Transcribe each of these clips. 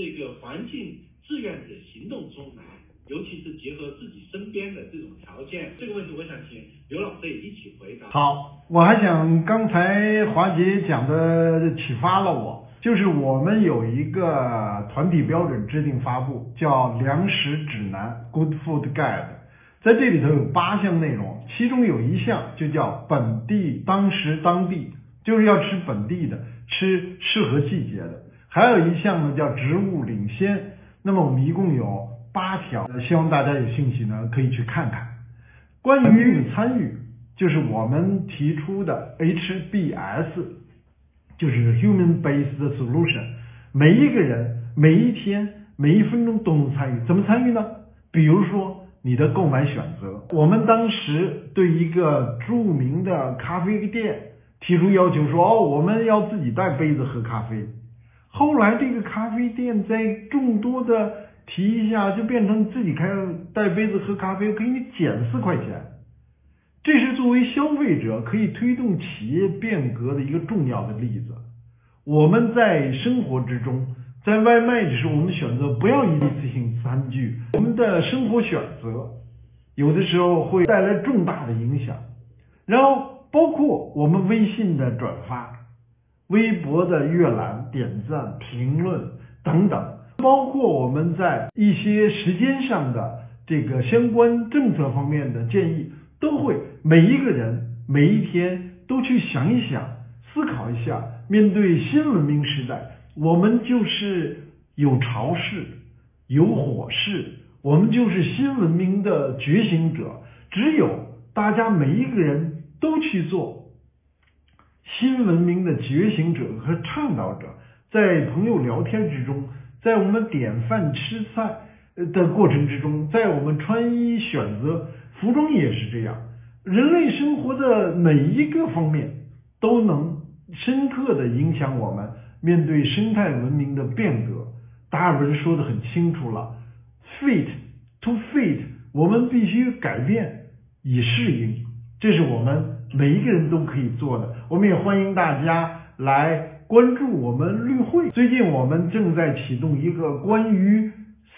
这个环境志愿者行动中来，尤其是结合自己身边的这种条件，这个问题我想请刘老师也一起回答。好，我还想刚才华杰讲的启发了我，就是我们有一个团体标准制定发布，叫粮食指南 （Good Food Guide），在这里头有八项内容，其中有一项就叫本地当时当地，就是要吃本地的，吃适合季节的。还有一项呢叫植物领先。那么我们一共有八条，希望大家有兴趣呢可以去看看。关于参与，就是我们提出的 HBS，就是 Human Based Solution，每一个人每一天每一分钟都能参与，怎么参与呢？比如说你的购买选择，我们当时对一个著名的咖啡店提出要求说，哦，我们要自己带杯子喝咖啡。后来这个咖啡店在众多的提议下，就变成自己开带杯子喝咖啡，给你减四块钱。这是作为消费者可以推动企业变革的一个重要的例子。我们在生活之中，在外卖的时候，我们选择不要一次性餐具。我们的生活选择有的时候会带来重大的影响。然后包括我们微信的转发。微博的阅览、点赞、评论等等，包括我们在一些时间上的这个相关政策方面的建议，都会每一个人每一天都去想一想、思考一下。面对新文明时代，我们就是有潮势、有火势，我们就是新文明的觉醒者。只有大家每一个人都去做。新文明的觉醒者和倡导者，在朋友聊天之中，在我们点饭吃菜的过程之中，在我们穿衣选择服装也是这样。人类生活的每一个方面都能深刻的影响我们面对生态文明的变革。达尔文说的很清楚了，fit to fit，我们必须改变以适应，这是我们。每一个人都可以做的，我们也欢迎大家来关注我们绿会。最近我们正在启动一个关于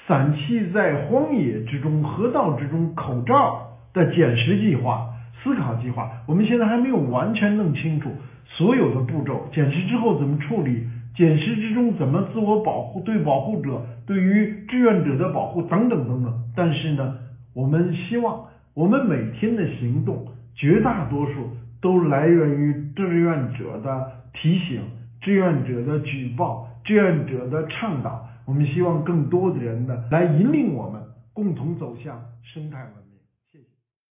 散弃在荒野之中、河道之中口罩的捡拾计划、思考计划。我们现在还没有完全弄清楚所有的步骤，捡拾之后怎么处理，捡拾之中怎么自我保护，对保护者、对于志愿者的保护等等等等。但是呢，我们希望我们每天的行动。绝大多数都来源于志愿者的提醒、志愿者的举报、志愿者的倡导。我们希望更多的人呢来引领我们，共同走向生态文明。